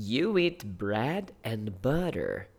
You eat bread and butter.